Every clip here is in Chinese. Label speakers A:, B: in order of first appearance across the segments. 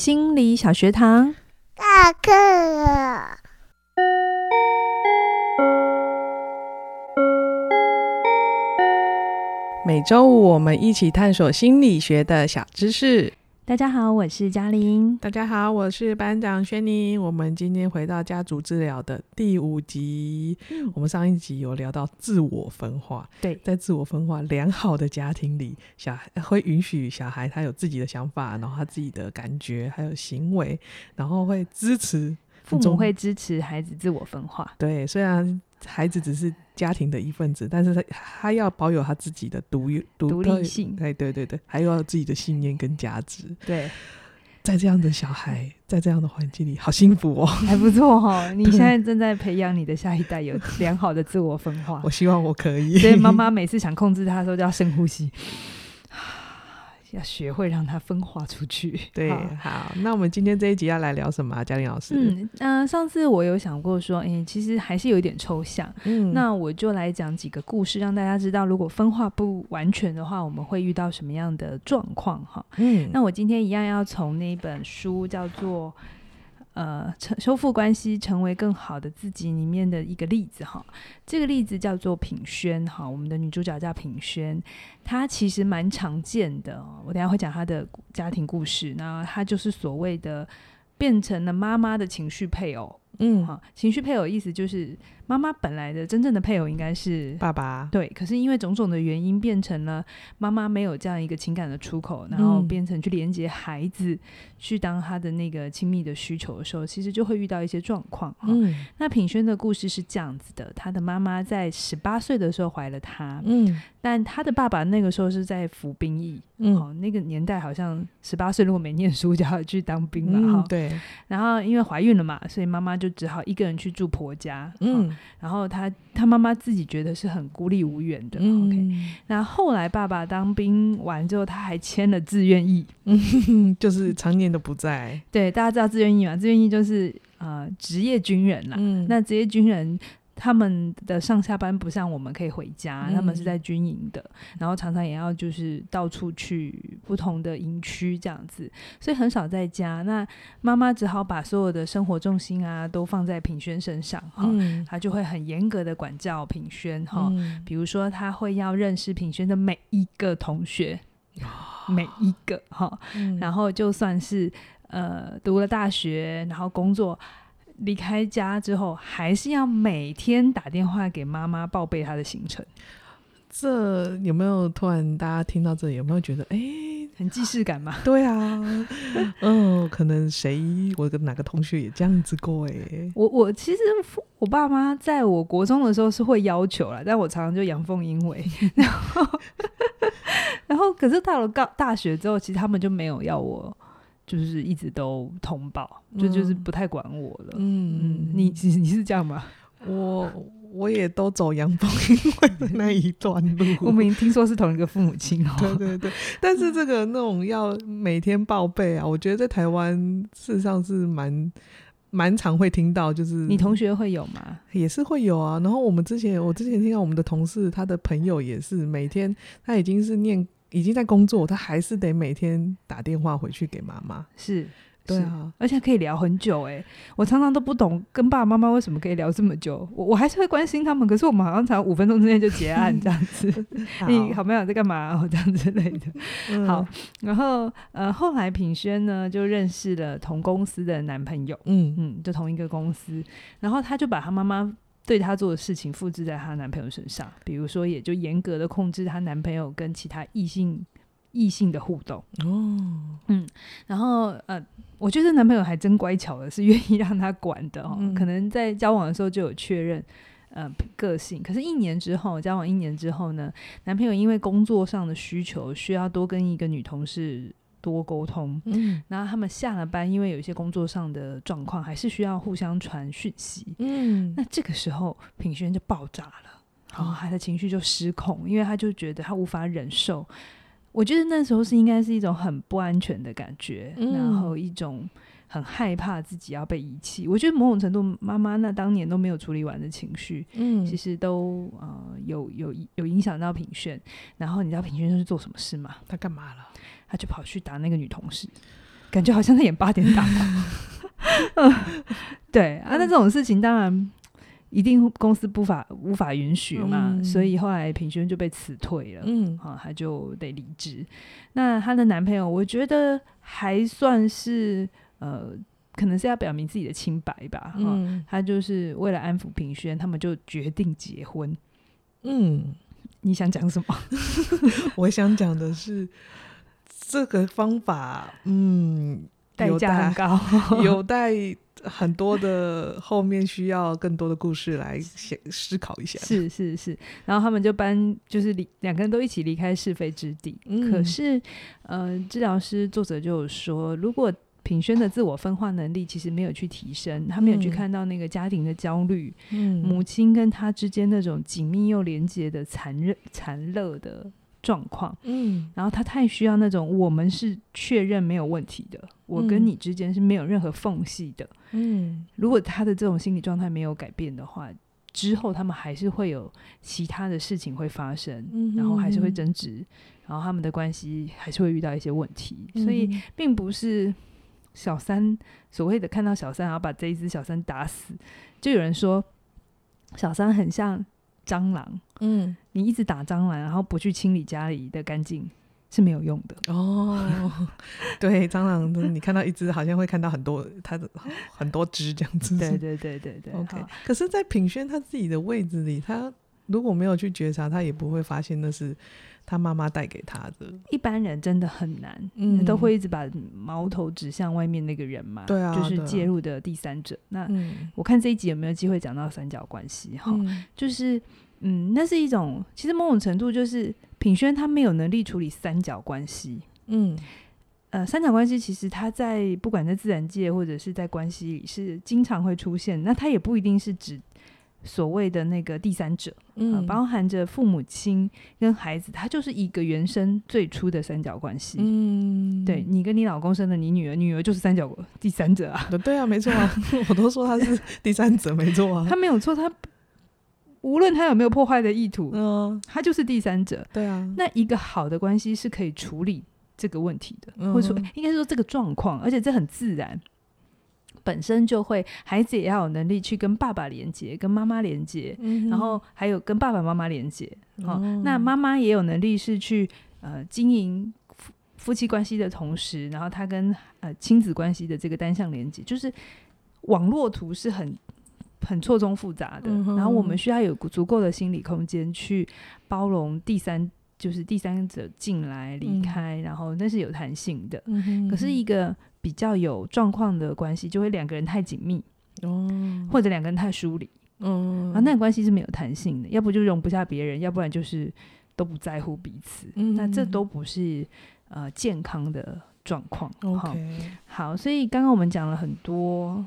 A: 心理小学堂，
B: 下课了。
C: 每周五我们一起探索心理学的小知识。
A: 大家好，我是嘉玲。
C: 大家好，我是班长轩妮。我们今天回到家族治疗的第五集。嗯、我们上一集有聊到自我分化。
A: 对，
C: 在自我分化良好的家庭里，小孩会允许小孩他有自己的想法，然后他自己的感觉还有行为，然后会支持
A: 父母会支持孩子自我分化。
C: 对，虽然孩子只是家庭的一份子，但是他他要保有他自己的独有独
A: 立性，
C: 对对对对，还有自己的信念跟价值。
A: 对，
C: 在这样的小孩，在这样的环境里，好幸福哦，
A: 还不错哈、哦。你现在正在培养你的下一代有良好的自我分化，
C: 我希望我可以。
A: 所以妈妈每次想控制他的时候，就要深呼吸。要学会让它分化出去。
C: 对，好，好，那我们今天这一集要来聊什么啊？嘉玲老师。
A: 嗯，呃，上次我有想过说，哎、欸，其实还是有一点抽象。嗯，那我就来讲几个故事，让大家知道，如果分化不完全的话，我们会遇到什么样的状况？哈，嗯，那我今天一样要从那本书叫做。呃，成修复关系，成为更好的自己里面的一个例子哈。这个例子叫做品轩哈，我们的女主角叫品轩，她其实蛮常见的。我等下会讲她的家庭故事，那她就是所谓的变成了妈妈的情绪配偶。嗯，哈，情绪配偶意思就是。妈妈本来的真正的配偶应该是
C: 爸爸，
A: 对。可是因为种种的原因，变成了妈妈没有这样一个情感的出口，然后变成去连接孩子，嗯、去当他的那个亲密的需求的时候，其实就会遇到一些状况。嗯，那品轩的故事是这样子的：他的妈妈在十八岁的时候怀了他，嗯，但他的爸爸那个时候是在服兵役，嗯，哦、那个年代好像十八岁如果没念书就要去当兵了，哈、嗯，
C: 对。
A: 然后因为怀孕了嘛，所以妈妈就只好一个人去住婆家，嗯。然后他他妈妈自己觉得是很孤立无援的。嗯、OK，那后来爸爸当兵完之后，他还签了自愿役，
C: 嗯，就是常年都不在。
A: 对，大家知道自愿役吗？自愿役就是呃职业军人啦。嗯，那职业军人。他们的上下班不像我们可以回家，嗯、他们是在军营的，然后常常也要就是到处去不同的营区这样子，所以很少在家。那妈妈只好把所有的生活重心啊都放在品轩身上哈，嗯、他就会很严格的管教品轩哈，嗯、比如说他会要认识品轩的每一个同学，哦、每一个哈，嗯、然后就算是呃读了大学，然后工作。离开家之后，还是要每天打电话给妈妈报备她的行程。
C: 这有没有突然大家听到这里有没有觉得哎，欸、
A: 很既视感嘛？
C: 对啊，嗯，可能谁我跟哪个同学也这样子过哎、欸。
A: 我我其实我爸妈在我国中的时候是会要求啦，但我常常就阳奉阴违。然后，然后可是到了高大学之后，其实他们就没有要我。就是一直都通报，就就是不太管我了。嗯嗯，你你你是这样吗？
C: 我我也都走阳奉阴违的那一段路。
A: 我们听说是同一个父母亲哦。
C: 对对对，但是这个那种要每天报备啊，我觉得在台湾事实上是蛮蛮常会听到，就是
A: 你同学会有吗？
C: 也是会有啊。然后我们之前我之前听到我们的同事，他的朋友也是每天他已经是念。已经在工作，他还是得每天打电话回去给妈妈。
A: 是，
C: 对啊，
A: 而且可以聊很久哎、欸。我常常都不懂跟爸爸妈妈为什么可以聊这么久。我我还是会关心他们，可是我们好像才五分钟之内就结案这样子。好你好朋友在干嘛？哦这样之类的。嗯、好，然后呃，后来品轩呢就认识了同公司的男朋友。嗯嗯，就同一个公司，然后他就把他妈妈。对她做的事情复制在她男朋友身上，比如说，也就严格的控制她男朋友跟其他异性异性的互动。哦，嗯，然后呃，我觉得男朋友还真乖巧的，是愿意让她管的哦。嗯、可能在交往的时候就有确认，呃，个性。可是，一年之后，交往一年之后呢，男朋友因为工作上的需求，需要多跟一个女同事。多沟通，嗯，然后他们下了班，因为有一些工作上的状况，还是需要互相传讯息，嗯，那这个时候品轩就爆炸了，然后他的情绪就失控，因为他就觉得他无法忍受。我觉得那时候是应该是一种很不安全的感觉，嗯，然后一种很害怕自己要被遗弃。我觉得某种程度，妈妈那当年都没有处理完的情绪，嗯，其实都呃有有有影响到品轩。然后你知道品轩是做什么事吗？
C: 他干嘛了？
A: 他就跑去打那个女同事，感觉好像在演八点档。嗯，对啊，那这种事情当然一定公司不法无法允许嘛，嗯、所以后来平轩就被辞退了。嗯，好，他就得离职。那她的男朋友，我觉得还算是呃。可能是要表明自己的清白吧，嗯，他就是为了安抚平轩，他们就决定结婚。嗯，你想讲什么？
C: 我想讲的是这个方法，嗯，
A: 代价很高，
C: 有待很多的后面需要更多的故事来想思考一下。
A: 是是是，然后他们就搬，就是离两个人都一起离开是非之地。嗯，可是，呃，治疗师作者就有说，如果品轩的自我分化能力其实没有去提升，他没有去看到那个家庭的焦虑，嗯、母亲跟他之间那种紧密又连接的残忍、残乐的状况。嗯，然后他太需要那种我们是确认没有问题的，我跟你之间是没有任何缝隙的。嗯，如果他的这种心理状态没有改变的话，之后他们还是会有其他的事情会发生，嗯、然后还是会争执，然后他们的关系还是会遇到一些问题，嗯、所以并不是。小三所谓的看到小三，然后把这一只小三打死，就有人说小三很像蟑螂。嗯，你一直打蟑螂，然后不去清理家里的干净是没有用的。哦，
C: 对，蟑螂，你看到一只，好像会看到很多，它的很多只这样子。
A: 对对对对对。
C: OK，可是，在品轩他自己的位置里，他如果没有去觉察，他也不会发现那是。他妈妈带给他的，
A: 一般人真的很难，嗯，都会一直把矛头指向外面那个人嘛，
C: 对啊，
A: 就是介入的第三者。那我看这一集有没有机会讲到三角关系？哈，就是，嗯，那是一种，其实某种程度就是品轩他没有能力处理三角关系，嗯，呃，三角关系其实他在不管在自然界或者是在关系里是经常会出现，那他也不一定是指。所谓的那个第三者，嗯、呃，包含着父母亲跟孩子，他就是一个原生最初的三角关系。嗯，对，你跟你老公生的你女儿，女儿就是三角第三者啊。
C: 对啊，没错啊，我都说他是第三者，没错啊。
A: 他没有错，他无论他有没有破坏的意图，嗯，他就是第三者。
C: 对啊，
A: 那一个好的关系是可以处理这个问题的，嗯、或者说应该说这个状况，而且这很自然。本身就会，孩子也要有能力去跟爸爸连接，跟妈妈连接，嗯、然后还有跟爸爸妈妈连接。好、哦，哦、那妈妈也有能力是去呃经营夫夫妻关系的同时，然后他跟呃亲子关系的这个单向连接，就是网络图是很很错综复杂的。嗯、然后我们需要有足够的心理空间去包容第三，就是第三者进来离开，嗯、然后那是有弹性的。嗯、哼可是一个。比较有状况的关系，就会两个人太紧密，哦，或者两个人太疏离，嗯，啊，那个关系是没有弹性的，要不就容不下别人，要不然就是都不在乎彼此，嗯，那这都不是呃健康的状况。OK，好，所以刚刚我们讲了很多，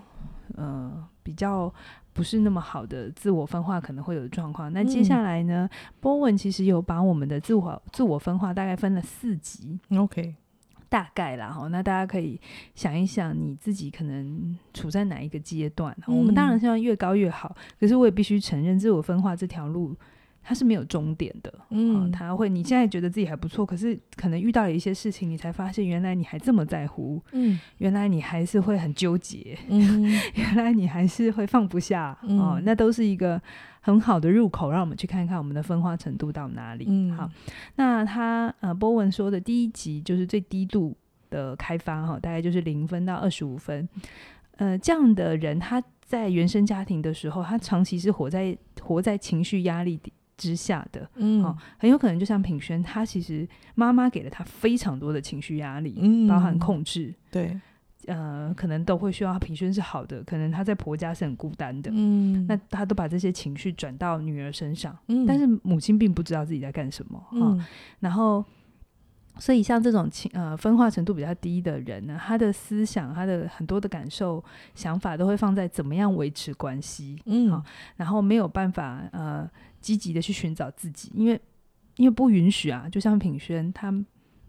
A: 呃，比较不是那么好的自我分化可能会有的状况。那接下来呢，波文其实有把我们的自我自我分化大概分了四级
C: ，OK。
A: 大概啦，哈，那大家可以想一想，你自己可能处在哪一个阶段？嗯、我们当然希望越高越好，可是我也必须承认，自我分化这条路它是没有终点的。嗯，它会，你现在觉得自己还不错，可是可能遇到了一些事情，你才发现原来你还这么在乎。嗯，原来你还是会很纠结。嗯，原来你还是会放不下。嗯、哦，那都是一个。很好的入口，让我们去看看我们的分化程度到哪里。嗯，好，那他呃，波文说的第一级就是最低度的开发哈，大概就是零分到二十五分。呃，这样的人他在原生家庭的时候，他长期是活在活在情绪压力之下的。嗯，哦，很有可能就像品轩，他其实妈妈给了他非常多的情绪压力，嗯，包含控制。
C: 对。
A: 呃，可能都会需要品轩是好的，可能他在婆家是很孤单的，嗯，那他都把这些情绪转到女儿身上，嗯，但是母亲并不知道自己在干什么，哈、嗯哦，然后，所以像这种情呃分化程度比较低的人呢，他的思想、他的很多的感受、想法都会放在怎么样维持关系，嗯、哦，然后没有办法呃积极的去寻找自己，因为因为不允许啊，就像品轩他。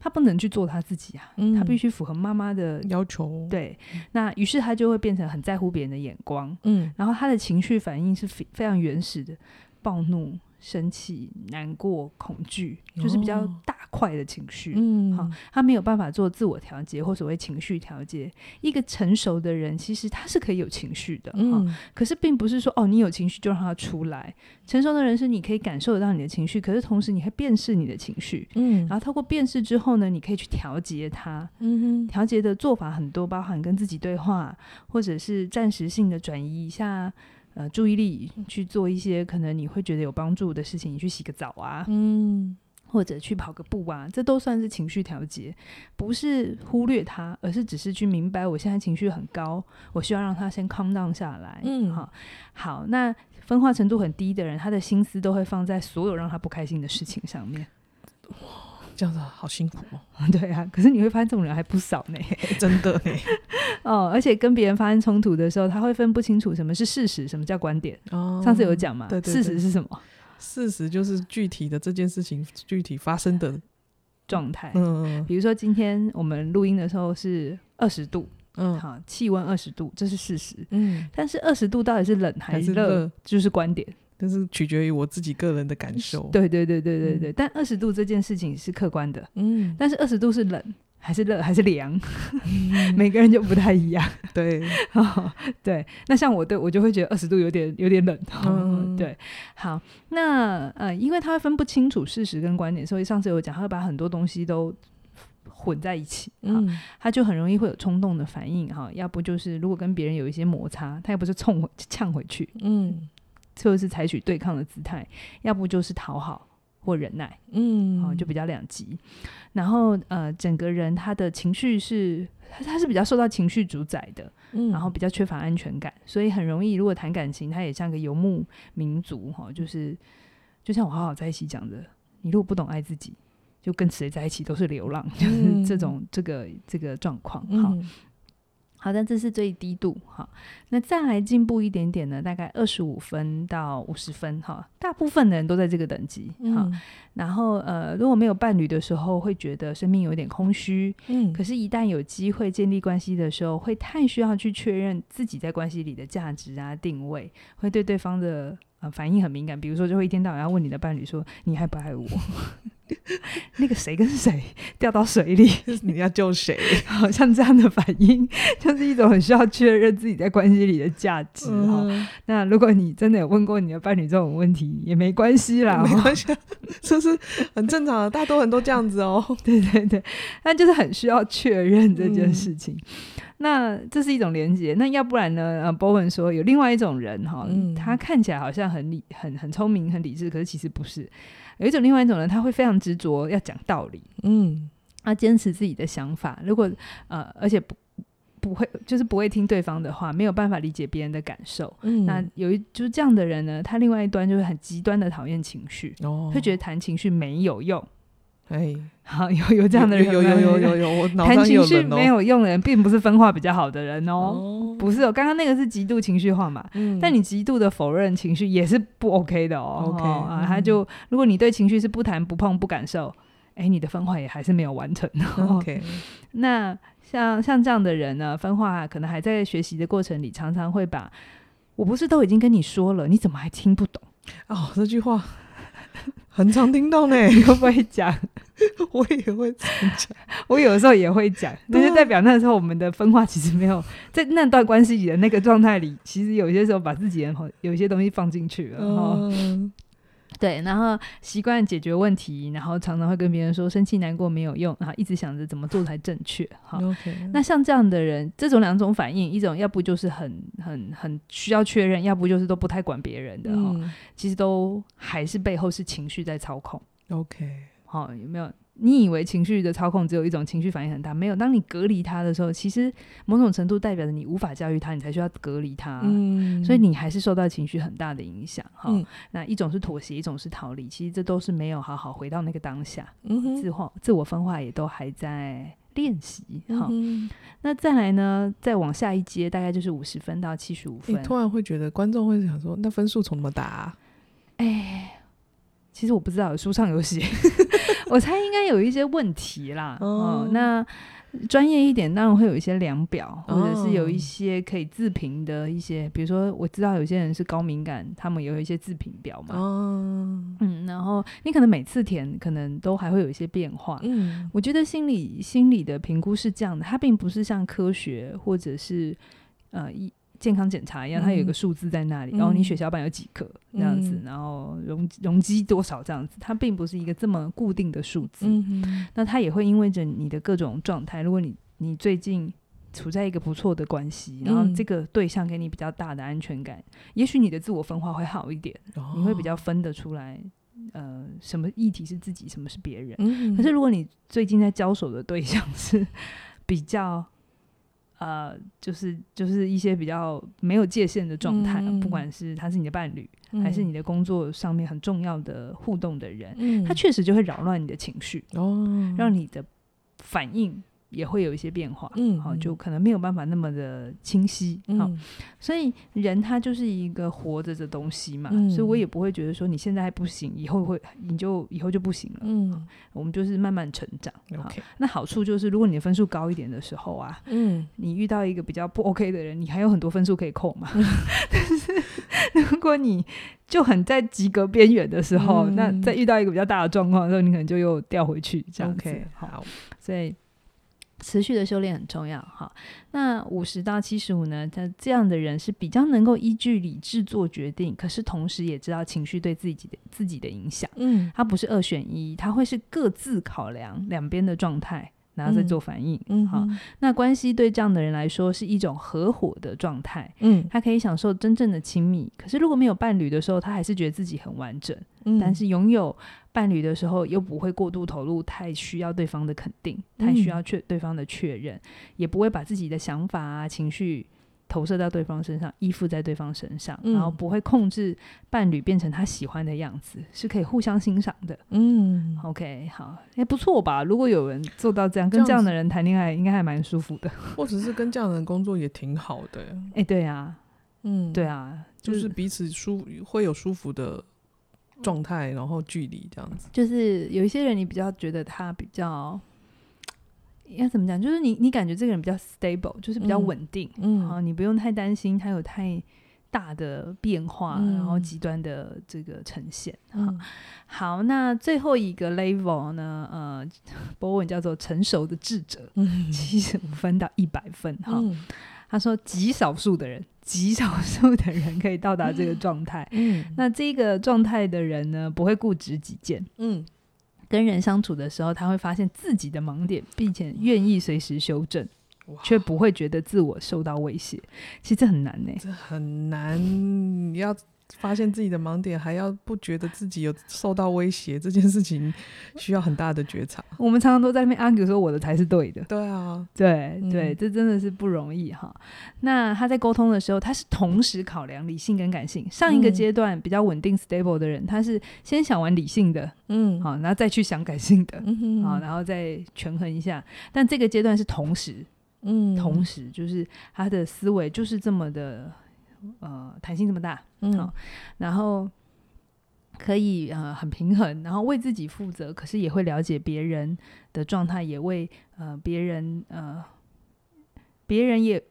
A: 他不能去做他自己啊，嗯、他必须符合妈妈的
C: 要求。
A: 对，那于是他就会变成很在乎别人的眼光，嗯，然后他的情绪反应是非非常原始的，暴怒、生气、难过、恐惧，就是比较大块的情绪。
C: 嗯，
A: 好，他没有办法做自我调节或所谓情绪调节。一个成熟的人，其实他是可以有情绪的。嗯，可是并不是说哦，你有情绪就让他出来。成熟的人是你可以感受得到你的情绪，可是同时你还辨识你的情绪。嗯，然后透过辨识之后呢，你可以去调节它。嗯哼，调节的做法很多，包含跟自己对话，或者是暂时性的转移一下。呃，注意力去做一些可能你会觉得有帮助的事情，你去洗个澡啊，嗯，或者去跑个步啊，这都算是情绪调节，不是忽略它，而是只是去明白我现在情绪很高，我需要让它先 calm down 下来，嗯，好，好，那分化程度很低的人，他的心思都会放在所有让他不开心的事情上面。
C: 这样子好辛苦哦。
A: 对啊，可是你会发现这种人还不少呢，
C: 真的呢。
A: 哦，而且跟别人发生冲突的时候，他会分不清楚什么是事实，什么叫观点。哦，上次有讲嘛？对对对，事实是什么？
C: 事实就是具体的这件事情具体发生的
A: 状态。嗯，比如说今天我们录音的时候是二十度，嗯，好，气温二十度，这是事实。嗯，但是二十度到底是冷还是热，就是观点。
C: 但是取决于我自己个人的感受。
A: 对对对对对对。嗯、但二十度这件事情是客观的。嗯。但是二十度是冷还是热还是凉？嗯、每个人就不太一样。
C: 对、
A: 哦。对。那像我对我就会觉得二十度有点有点冷。嗯。对。好，那呃，因为他会分不清楚事实跟观点，所以上次有讲，他会把很多东西都混在一起。嗯。他就很容易会有冲动的反应哈，要不就是如果跟别人有一些摩擦，他又不是冲回呛回去。嗯。就是采取对抗的姿态，要不就是讨好或忍耐，嗯，哦，就比较两极。然后呃，整个人他的情绪是，他他是比较受到情绪主宰的，嗯，然后比较缺乏安全感，所以很容易如果谈感情，他也像个游牧民族，哈，就是就像我好好在一起讲的，你如果不懂爱自己，就跟谁在一起都是流浪，嗯、就是这种这个这个状况，哈。嗯好的，这是最低度哈。那再来进步一点点呢？大概二十五分到五十分哈。大部分的人都在这个等级哈。嗯、然后呃，如果没有伴侣的时候，会觉得生命有点空虚。嗯。可是，一旦有机会建立关系的时候，会太需要去确认自己在关系里的价值啊、定位，会对对方的呃反应很敏感。比如说，就会一天到晚要问你的伴侣说：“你爱不爱我？” 那个谁跟谁掉到水里，
C: 你要救谁？
A: 好像这样的反应，就是一种很需要确认自己在关系里的价值哈。嗯、那如果你真的有问过你的伴侣这种问题，也没关系啦，
C: 没关系，这是很正常的，大多人都这样子哦。
A: 对对对，但就是很需要确认这件事情。嗯、那这是一种连接。那要不然呢？呃，Bowen 说有另外一种人哈，嗯、他看起来好像很理、很很聪明、很理智，可是其实不是。有一种，另外一种人，他会非常执着要讲道理，嗯，他坚持自己的想法。如果呃，而且不不会，就是不会听对方的话，没有办法理解别人的感受。嗯，那有一就是这样的人呢，他另外一端就是很极端的讨厌情绪，哦，会觉得谈情绪没有用。哎，好，有有这样的人，
C: 有有有有有，我
A: 谈情绪没有用的人，并不是分化比较好的人哦，不是哦，刚刚那个是极度情绪化嘛，嗯，但你极度的否认情绪也是不 OK 的哦，OK 啊，他就如果你对情绪是不谈不碰不感受，哎，你的分化也还是没有完成，OK，那像像这样的人呢，分化可能还在学习的过程里，常常会把我不是都已经跟你说了，你怎么还听不懂？
C: 哦，这句话。很常听到呢，
A: 你会不会讲？
C: 我也会讲，
A: 我有的时候也会讲，那就代表那时候我们的分化其实没有在那段关系里的那个状态里，其实有些时候把自己的有一些东西放进去了。嗯对，然后习惯解决问题，然后常常会跟别人说生气难过没有用，然后一直想着怎么做才正确。哈.那像这样的人，这种两种反应，一种要不就是很很很需要确认，要不就是都不太管别人的哈，嗯、其实都还是背后是情绪在操控。
C: OK，
A: 好，有没有？你以为情绪的操控只有一种，情绪反应很大，没有。当你隔离他的时候，其实某种程度代表着你无法教育他，你才需要隔离他。嗯，所以你还是受到情绪很大的影响。哈、嗯，那一种是妥协，一种是逃离，其实这都是没有好好回到那个当下。嗯哼，自化、自我分化也都还在练习。哈、嗯，那再来呢？再往下一阶，大概就是五十分到七十五分。
C: 你突然会觉得观众会想说，那分数从怎么打、啊？哎。
A: 其实我不知道，书上有写，我猜应该有一些问题啦。哦，哦，那专业一点，当然会有一些量表，或者是有一些可以自评的一些，比如说我知道有些人是高敏感，他们有一些自评表嘛。哦，嗯，然后你可能每次填，可能都还会有一些变化。嗯，我觉得心理心理的评估是这样的，它并不是像科学或者是呃一。健康检查一样，它有一个数字在那里，嗯、然后你血小板有几克这样子，嗯、然后容容积多少这样子，它并不是一个这么固定的数字。嗯、那它也会因为着你的各种状态，如果你你最近处在一个不错的关系，然后这个对象给你比较大的安全感，嗯、也许你的自我分化会好一点，哦、你会比较分得出来，呃，什么议题是自己，什么是别人。嗯、可是如果你最近在交手的对象是比较。呃，就是就是一些比较没有界限的状态，嗯、不管是他是你的伴侣，嗯、还是你的工作上面很重要的互动的人，嗯、他确实就会扰乱你的情绪，哦，让你的反应。也会有一些变化，嗯，好，就可能没有办法那么的清晰，好，所以人他就是一个活着的东西嘛，所以我也不会觉得说你现在还不行，以后会你就以后就不行了，嗯，我们就是慢慢成长，OK。那好处就是，如果你的分数高一点的时候啊，嗯，你遇到一个比较不 OK 的人，你还有很多分数可以扣嘛。但是如果你就很在及格边缘的时候，那在遇到一个比较大的状况的时候，你可能就又掉回去，这样子，好，所以。持续的修炼很重要，哈。那五十到七十五呢？他这样的人是比较能够依据理智做决定，可是同时也知道情绪对自己的自己的影响。嗯，他不是二选一，他会是各自考量两边的状态。然后再做反应，嗯，好，那关系对这样的人来说是一种合伙的状态，嗯，他可以享受真正的亲密。可是如果没有伴侣的时候，他还是觉得自己很完整，嗯，但是拥有伴侣的时候，又不会过度投入，太需要对方的肯定，太需要确对方的确认，也不会把自己的想法啊、情绪。投射到对方身上，依附在对方身上，嗯、然后不会控制伴侣变成他喜欢的样子，是可以互相欣赏的。嗯，OK，好，也、欸、不错吧？如果有人做到这样，跟这样的人谈恋爱，应该还蛮舒服的。
C: 或者是跟这样的人工作也挺好的。
A: 哎、欸，对啊，嗯，对啊，
C: 就是、就是彼此舒会有舒服的状态，然后距离这样子。
A: 就是有一些人，你比较觉得他比较。要怎么讲？就是你，你感觉这个人比较 stable，就是比较稳定，嗯，好，你不用太担心他有太大的变化，嗯、然后极端的这个呈现。嗯、好，那最后一个 level 呢？呃，博文叫做成熟的智者，七十五分到一百分。哈、嗯，他说极少数的人，极少数的人可以到达这个状态。嗯，那这个状态的人呢，不会固执己见。嗯。跟人相处的时候，他会发现自己的盲点，并且愿意随时修正，却不会觉得自我受到威胁。其实这很难呢、欸，
C: 这很难，你要。发现自己的盲点，还要不觉得自己有受到威胁，这件事情需要很大的觉察。
A: 我们常常都在那边 argue 说我的才是对的。
C: 对啊，
A: 对对，这真的是不容易哈。那他在沟通的时候，他是同时考量理性跟感性。上一个阶段比较稳定 stable 的人，他是先想完理性的，嗯，好，然后再去想感性的，嗯，好，然后再权衡一下。但这个阶段是同时，嗯，同时就是他的思维就是这么的。呃，弹性这么大，嗯，好，然后可以呃很平衡，然后为自己负责，可是也会了解别人的状态，也为呃别人呃别人也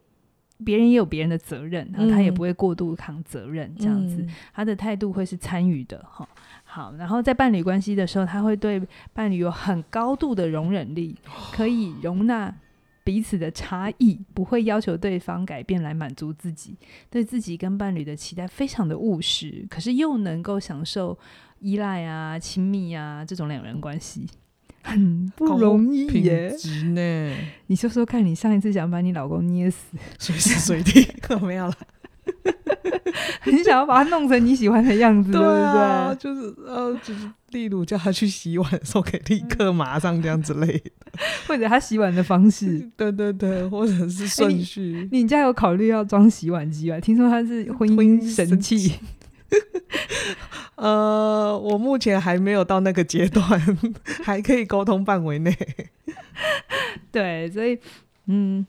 A: 别人也有别人的责任，然后他也不会过度扛责任，嗯、这样子，他的态度会是参与的，哈，好，然后在伴侣关系的时候，他会对伴侣有很高度的容忍力，可以容纳。彼此的差异不会要求对方改变来满足自己，对自己跟伴侣的期待非常的务实，可是又能够享受依赖啊、亲密啊这种两人关系，很不容易耶。呢，你说说看，你上一次想把你老公捏死，
C: 随时随地可 没有了。
A: 你想要把它弄成你喜欢的样子，对不对？
C: 就是呃，就是例如叫他去洗碗的时候，可以立刻马上这样之类的，
A: 或者他洗碗的方式，
C: 对对对，或者是顺序。
A: 欸、你，你家有考虑要装洗碗机吗？听说它是婚姻神器。
C: 呃，我目前还没有到那个阶段，还可以沟通范围内。
A: 对，所以嗯。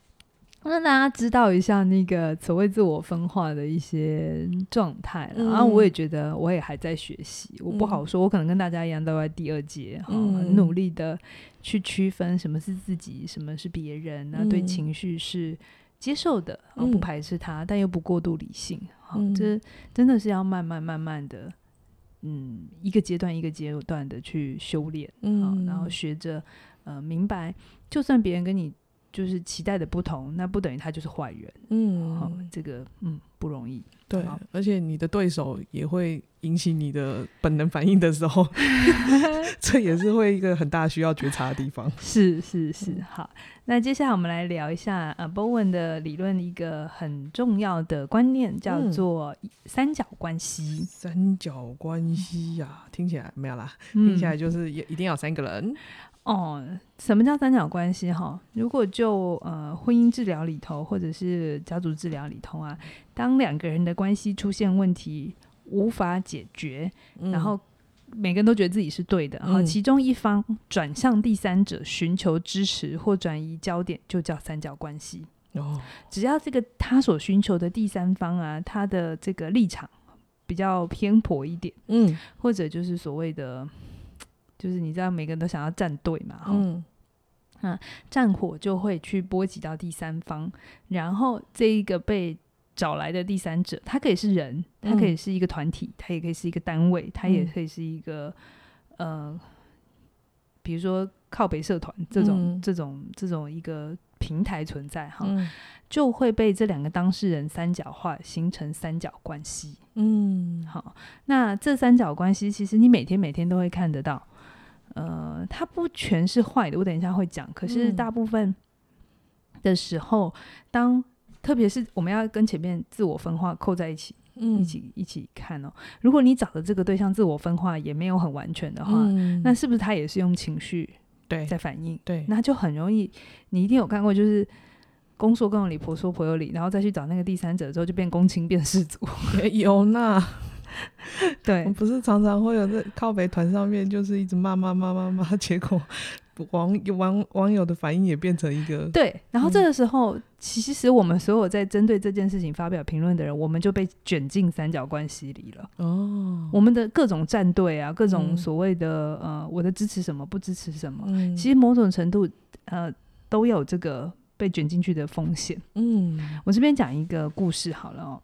A: 让大家知道一下那个所谓自我分化的一些状态，然后、嗯、我也觉得我也还在学习，我不好说，我可能跟大家一样都在第二节，哈、嗯，很努力的去区分什么是自己，什么是别人，那对情绪是接受的，嗯、不排斥它，但又不过度理性，这真的是要慢慢慢慢的，嗯，一个阶段一个阶段的去修炼，嗯，然后学着呃明白，就算别人跟你。就是期待的不同，那不等于他就是坏人。嗯，好，这个嗯不容易。
C: 对，而且你的对手也会引起你的本能反应的时候，这也是会一个很大需要觉察的地方。
A: 是是是，好。那接下来我们来聊一下呃，Bowen 的理论一个很重要的观念，叫做三角关系。
C: 嗯、三角关系呀、啊，听起来没有啦，听起来就是也一定要有三个人。
A: 哦，什么叫三角关系？哈，如果就呃婚姻治疗里头，或者是家族治疗里头啊，当两个人的关系出现问题，无法解决，嗯、然后每个人都觉得自己是对的，然后、嗯、其中一方转向第三者寻求支持或转移焦点，就叫三角关系。哦，只要这个他所寻求的第三方啊，他的这个立场比较偏颇一点，嗯，或者就是所谓的。就是你知道，每个人都想要站队嘛，嗯，啊，战火就会去波及到第三方，然后这一个被找来的第三者，他可以是人，他可以是一个团体，他也可以是一个单位，他也可以是一个呃，比如说靠北社团这种这种这种一个平台存在哈，就会被这两个当事人三角化，形成三角关系。嗯，好，那这三角关系其实你每天每天都会看得到。呃，它不全是坏的，我等一下会讲。可是大部分的时候，嗯、当特别是我们要跟前面自我分化扣在一起，嗯、一起一起看哦。如果你找的这个对象自我分化也没有很完全的话，嗯、那是不是他也是用情绪对在反应？对，那就很容易。你一定有看过，就是公说公有理，婆说婆有理，然后再去找那个第三者之后，就变公亲变事主。
C: 有呢。
A: 对，
C: 不是常常会有在靠北团上面，就是一直骂骂骂骂骂，结果网网网友的反应也变成一个
A: 对。然后这个时候，嗯、其实我们所有在针对这件事情发表评论的人，我们就被卷进三角关系里了。哦，我们的各种战队啊，各种所谓的、嗯、呃，我的支持什么，不支持什么，嗯、其实某种程度呃都有这个被卷进去的风险。嗯，我这边讲一个故事好了哦。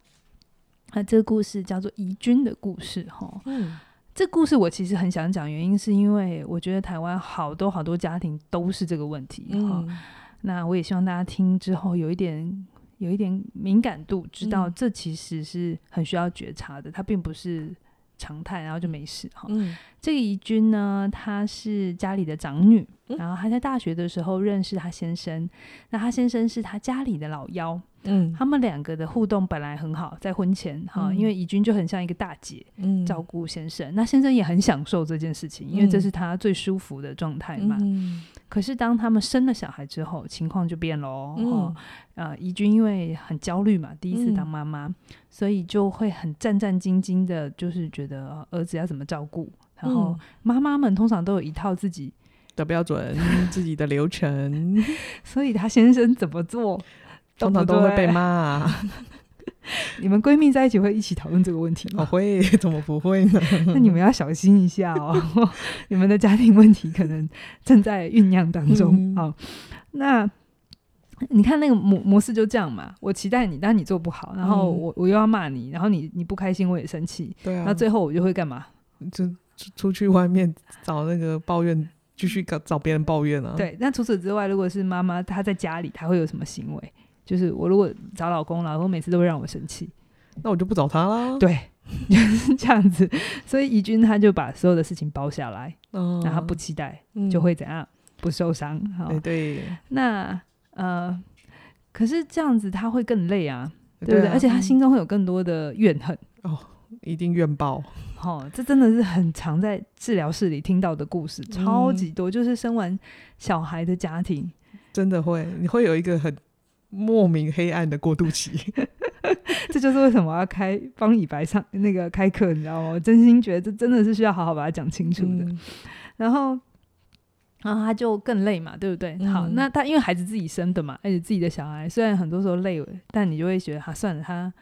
A: 那这个故事叫做怡君的故事，哈，嗯，这故事我其实很想讲，原因是因为我觉得台湾好多好多家庭都是这个问题，哈、嗯。那我也希望大家听之后有一点有一点敏感度，知道这其实是很需要觉察的，它并不是常态，然后就没事，哈。嗯，这个怡君呢，她是家里的长女，然后她在大学的时候认识她先生，那她先生是她家里的老幺。嗯，他们两个的互动本来很好，在婚前哈，嗯、因为怡君就很像一个大姐，嗯，照顾先生，那先生也很享受这件事情，因为这是他最舒服的状态嘛。嗯、可是当他们生了小孩之后，情况就变了哦。嗯、呃，怡君因为很焦虑嘛，第一次当妈妈，嗯、所以就会很战战兢兢的，就是觉得儿子要怎么照顾。然后妈妈们通常都有一套自己
C: 的标准，自己的流程，
A: 所以他先生怎么做？
C: 通常都会被骂啊！
A: 你们闺蜜在一起会一起讨论这个问题吗？
C: 我会，怎么不会呢？
A: 那你们要小心一下哦，你们的家庭问题可能正在酝酿当中。好，那你看那个模模式就这样嘛。我期待你，但你做不好，然后我我又要骂你，然后你你不开心，我也生气。对啊。那最后我就会干嘛？
C: 就出去外面找那个抱怨，继续找找别人抱怨啊。
A: 对。那除此之外，如果是妈妈她在家里，她会有什么行为？就是我如果找老公，老公每次都会让我生气，
C: 那我就不找他啦。
A: 对，就是这样子。所以怡君他就把所有的事情包下来，嗯，然后不期待就会怎样，不受伤。对对。那呃，可是这样子他会更累啊，对不对？而且他心中会有更多的怨恨。
C: 哦，一定怨报。
A: 哦，这真的是很常在治疗室里听到的故事，超级多。就是生完小孩的家庭，
C: 真的会，你会有一个很。莫名黑暗的过渡期，
A: 这就是为什么要开帮以白上那个开课，你知道吗？我真心觉得这真的是需要好好把它讲清楚的。嗯、然后，然后他就更累嘛，对不对？好，嗯、那他因为孩子自己生的嘛，而且自己的小孩，虽然很多时候累，但你就会觉得，他算了，他。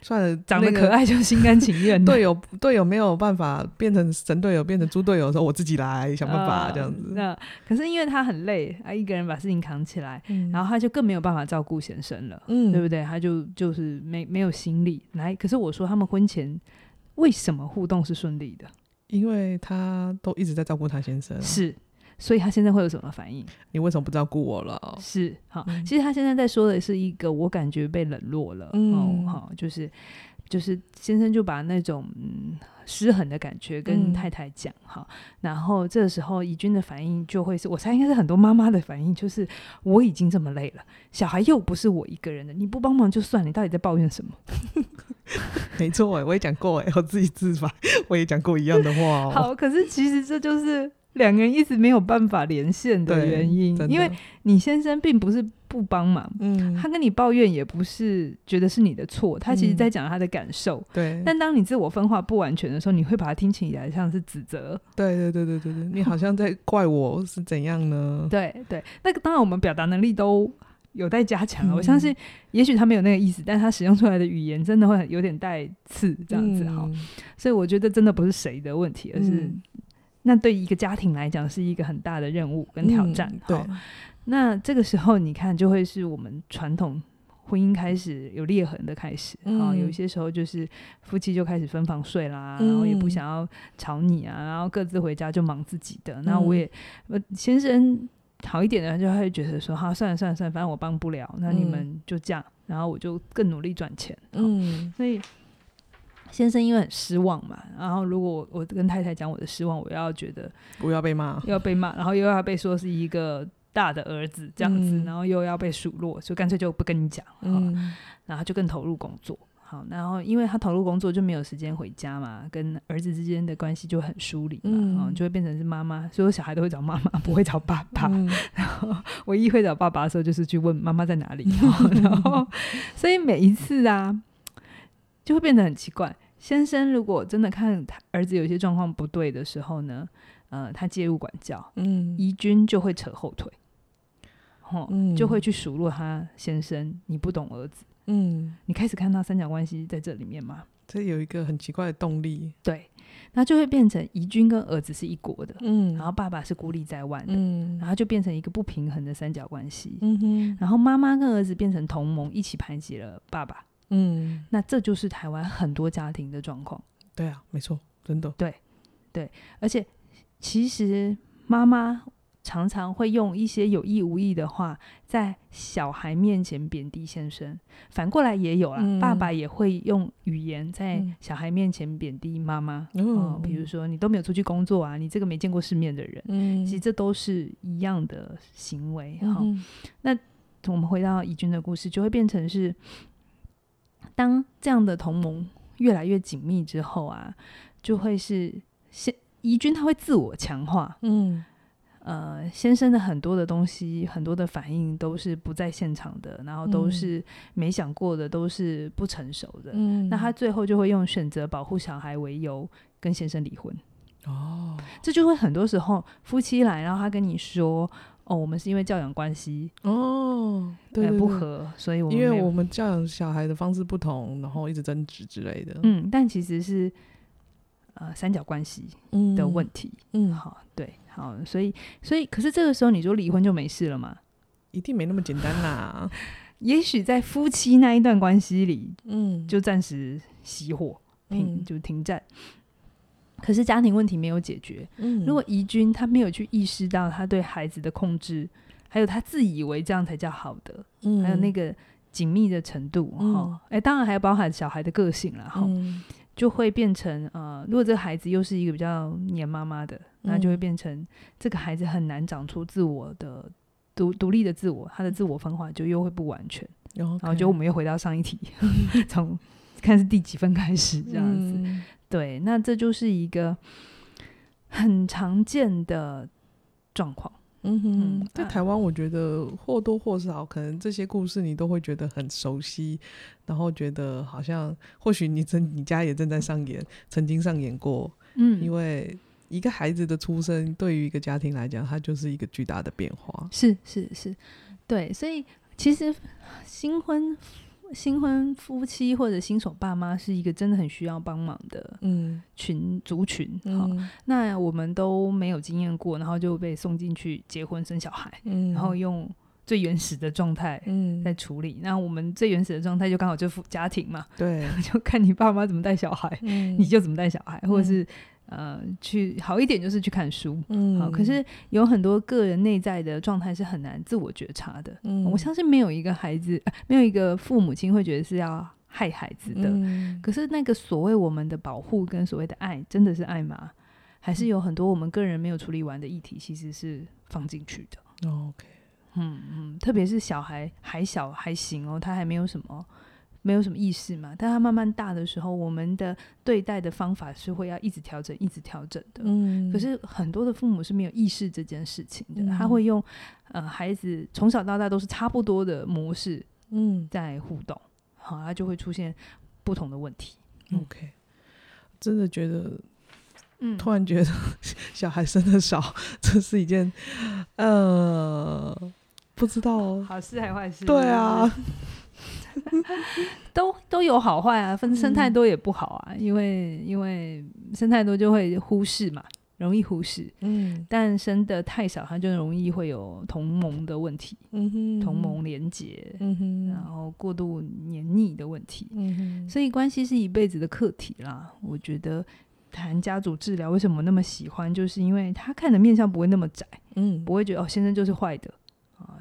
C: 算了，
A: 长得可爱就心甘情愿。
C: 队友队友没有办法变成神队友，变成猪队友的时候，我自己来想办法这样子。
A: 那、呃、可是因为他很累啊，一个人把事情扛起来，嗯、然后他就更没有办法照顾先生了，嗯，对不对？他就就是没没有心力来。可是我说他们婚前为什么互动是顺利的？
C: 因为他都一直在照顾他先生、啊，
A: 是。所以他现在会有什么反应？
C: 你为什么不照顾我了？
A: 是好，嗯、其实他现在在说的是一个，我感觉被冷落了。嗯，好，就是就是先生就把那种嗯失衡的感觉跟太太讲哈、嗯，然后这个时候怡君的反应就会是我猜应该是很多妈妈的反应，就是我已经这么累了，小孩又不是我一个人的，你不帮忙就算，你到底在抱怨什么？
C: 没错，哎，我也讲过，哎，我自己自罚，我也讲过一样的话、哦。
A: 好，可是其实这就是。两个人一直没有办法连线的原因，因为你先生并不是不帮忙，嗯，他跟你抱怨也不是觉得是你的错，他其实在讲他的感受，对、嗯。但当你自我分化不完全的时候，你会把它听起来像是指责，
C: 对对对对对对，你好像在怪我是怎样呢？
A: 对对，那个当然我们表达能力都有待加强，了、我相信也许他没有那个意思，但他使用出来的语言真的会有点带刺这样子哈、嗯，所以我觉得真的不是谁的问题，而是。嗯那对一个家庭来讲是一个很大的任务跟挑战。嗯、对，那这个时候你看，就会是我们传统婚姻开始有裂痕的开始啊、嗯哦。有一些时候就是夫妻就开始分房睡啦、嗯，然后也不想要吵你啊，然后各自回家就忙自己的。那、嗯、我也，我先生好一点的人就会觉得说，哈，算了算了算了，反正我帮不了，那你们就这样，然后我就更努力赚钱。嗯，所以。先生因为很失望嘛，然后如果我跟太太讲我的失望，我要觉得
C: 不要被骂，
A: 要被骂，然后又要被说是一个大的儿子这样子，嗯、然后又要被数落，就干脆就不跟你讲，嗯，然后就更投入工作，好，然后因为他投入工作就没有时间回家嘛，跟儿子之间的关系就很疏离嘛，嗯，就会变成是妈妈，所有小孩都会找妈妈，不会找爸爸，嗯、然后唯一会找爸爸的时候就是去问妈妈在哪里，嗯、然后所以每一次啊。就会变得很奇怪。先生如果真的看他儿子有些状况不对的时候呢，呃，他介入管教，嗯，怡君就会扯后腿，吼、嗯，就会去数落他先生，你不懂儿子，嗯，你开始看到三角关系在这里面吗？
C: 这有一个很奇怪的动力，
A: 对，那就会变成怡君跟儿子是一国的，嗯，然后爸爸是孤立在外的，嗯，然后就变成一个不平衡的三角关系，嗯哼，然后妈妈跟儿子变成同盟，一起排挤了爸爸。嗯，那这就是台湾很多家庭的状况。
C: 对啊，没错，真的。
A: 对，对，而且其实妈妈常常会用一些有意无意的话，在小孩面前贬低先生。反过来也有啦，嗯、爸爸也会用语言在小孩面前贬低妈妈。嗯、哦，比如说你都没有出去工作啊，你这个没见过世面的人。嗯，其实这都是一样的行为。哈、那我们回到怡君的故事，就会变成是。当这样的同盟越来越紧密之后啊，就会是先怡君他会自我强化，嗯，呃，先生的很多的东西，很多的反应都是不在现场的，然后都是没想过的，都是不成熟的，嗯，那他最后就会用选择保护小孩为由跟先生离婚，哦，这就会很多时候夫妻来，然后他跟你说。哦，我们是因为教养关系哦，对，对，对，不合，所以我们
C: 因为我们教养小孩的方式不同，然后一直争执之类的。
A: 嗯，但其实是呃三角关系的问题。嗯，好，对，好，所以所以，可是这个时候你说离婚就没事了吗？
C: 一定没那么简单啦。
A: 也许在夫妻那一段关系里，嗯，就暂时熄火，停，嗯，就停战。可是家庭问题没有解决。嗯，如果怡君他没有去意识到他对孩子的控制，还有他自以为这样才叫好的，嗯，还有那个紧密的程度，哈、嗯，哎、欸，当然还有包含小孩的个性了，哈、嗯，就会变成呃，如果这个孩子又是一个比较黏妈妈的、嗯，那就会变成这个孩子很难长出自我的独独立的自我，他的自我分化就又会不完全，嗯、然后就我们又回到上一题，从、嗯、看是第几分开始这样子。嗯对，那这就是一个很常见的状况。
C: 嗯哼，嗯，在台湾，我觉得或多或少，可能这些故事你都会觉得很熟悉，然后觉得好像或许你正你家也正在上演，曾经上演过。嗯，因为一个孩子的出生对于一个家庭来讲，它就是一个巨大的变化。
A: 是是是，对，所以其实新婚新婚夫妻或者新手爸妈是一个真的很需要帮忙的嗯群族群。好、嗯，那我们都没有经验过，然后就被送进去结婚生小孩，嗯、然后用。最原始的状态，嗯，在处理。那我们最原始的状态就刚好就家庭嘛，
C: 对，
A: 就看你爸妈怎么带小孩，嗯，你就怎么带小孩，或者是呃，去好一点就是去看书，嗯，好。可是有很多个人内在的状态是很难自我觉察的，嗯，我相信没有一个孩子，没有一个父母亲会觉得是要害孩子的。嗯，可是那个所谓我们的保护跟所谓的爱，真的是爱吗？还是有很多我们个人没有处理完的议题，其实是放进去的。
C: 哦，OK。
A: 嗯嗯，特别是小孩还小还行哦，他还没有什么没有什么意识嘛。但他慢慢大的时候，我们的对待的方法是会要一直调整，一直调整的。嗯，可是很多的父母是没有意识这件事情的，嗯、他会用呃孩子从小到大都是差不多的模式，嗯，在互动，好，他就会出现不同的问题。
C: 嗯、OK，真的觉得。嗯，突然觉得小 孩生的少，这是一件呃，不知道
A: 好事还坏事。
C: 对啊，
A: 都 都有好坏啊，分生太多也不好啊，嗯、因为因为生太多就会忽视嘛，容易忽视。嗯，但生的太少，他就容易会有同盟的问题。嗯哼，同盟连结。嗯哼，然后过度黏腻的问题。嗯哼，所以关系是一辈子的课题啦，我觉得。谈家族治疗为什么那么喜欢？就是因为他看的面相不会那么窄，嗯，不会觉得哦，先生就是坏的啊，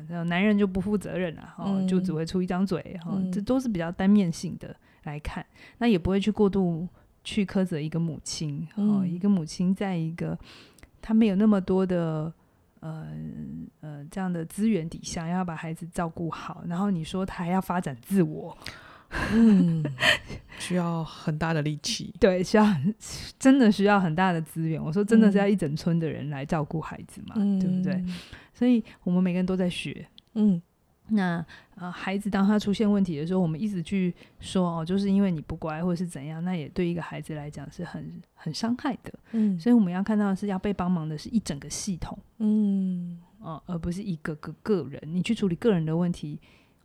A: 然后男人就不负责任啊，哦，嗯、就只会出一张嘴，哈、嗯，这都是比较单面性的来看，那也不会去过度去苛责一个母亲，哦，嗯、一个母亲在一个他没有那么多的呃呃这样的资源底下，要把孩子照顾好，然后你说他还要发展自我。
C: 嗯，需要很大的力气，
A: 对，需要真的需要很大的资源。我说真的是要一整村的人来照顾孩子嘛，嗯、对不对？所以我们每个人都在学。嗯，那呃，孩子当他出现问题的时候，我们一直去说哦，就是因为你不乖或者是怎样，那也对一个孩子来讲是很很伤害的。嗯，所以我们要看到的是要被帮忙的是一整个系统。嗯，哦，而不是一个个个人，你去处理个人的问题。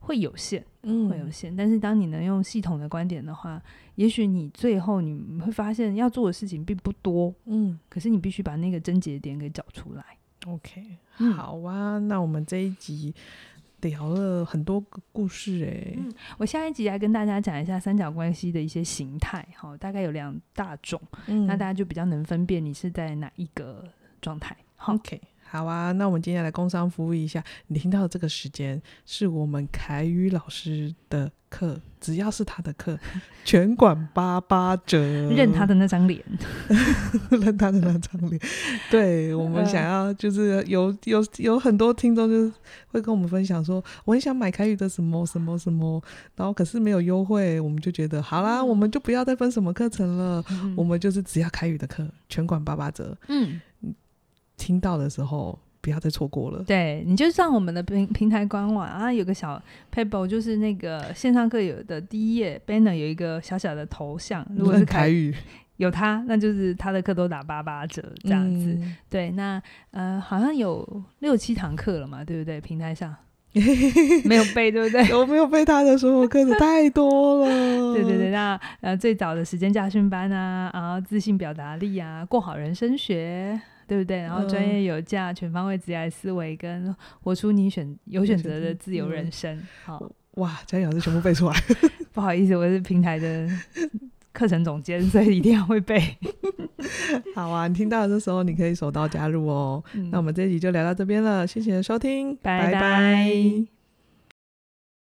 A: 会有限，嗯，会有限。但是当你能用系统的观点的话，也许你最后你会发现要做的事情并不多，嗯，可是你必须把那个症结点给找出来。
C: OK，好啊，嗯，那我们这一集聊了很多个故事，哎，嗯，
A: 我下一集来跟大家讲一下三角关系的一些形态，好，大概有两大种，嗯，那大家就比较能分辨你是在哪一个状态。
C: OK。好啊，那我们今天来工商服务一下。你听到的这个时间是我们凯宇老师的课，只要是他的课，全馆八八折，
A: 认他的那张脸，
C: 认他的那张脸。对，我们想要就是有 有有很多听众就是会跟我们分享说，我很想买凯宇的什么什么什么，然后可是没有优惠，我们就觉得好啦，嗯、我们就不要再分什么课程了，嗯、我们就是只要凯宇的课，全馆八八折。嗯。听到的时候，不要再错过了。
A: 对，你就上我们的平平台官网啊，有个小 paper，就是那个线上课有的第一页 banner 有一个小小的头像，如果是凯宇有他，那就是他的课都打八八折这样子。嗯、对，那呃好像有六七堂课了嘛，对不对？平台上 没有背，对不对？
C: 我没有背他的所有课的太多了。
A: 对对对，那呃最早的时间驾训班啊，然后自信表达力啊，过好人生学。对不对？然后专业有价、全方位职业思维，跟活出你选有选择的自由人生。好
C: 哇，专业老师全部背出来。
A: 不好意思，我是平台的课程总监，所以一定要会背。
C: 好啊，你听到的时候，你可以手刀加入哦。嗯、那我们这一集就聊到这边了，谢谢收听，
A: 拜拜。拜拜。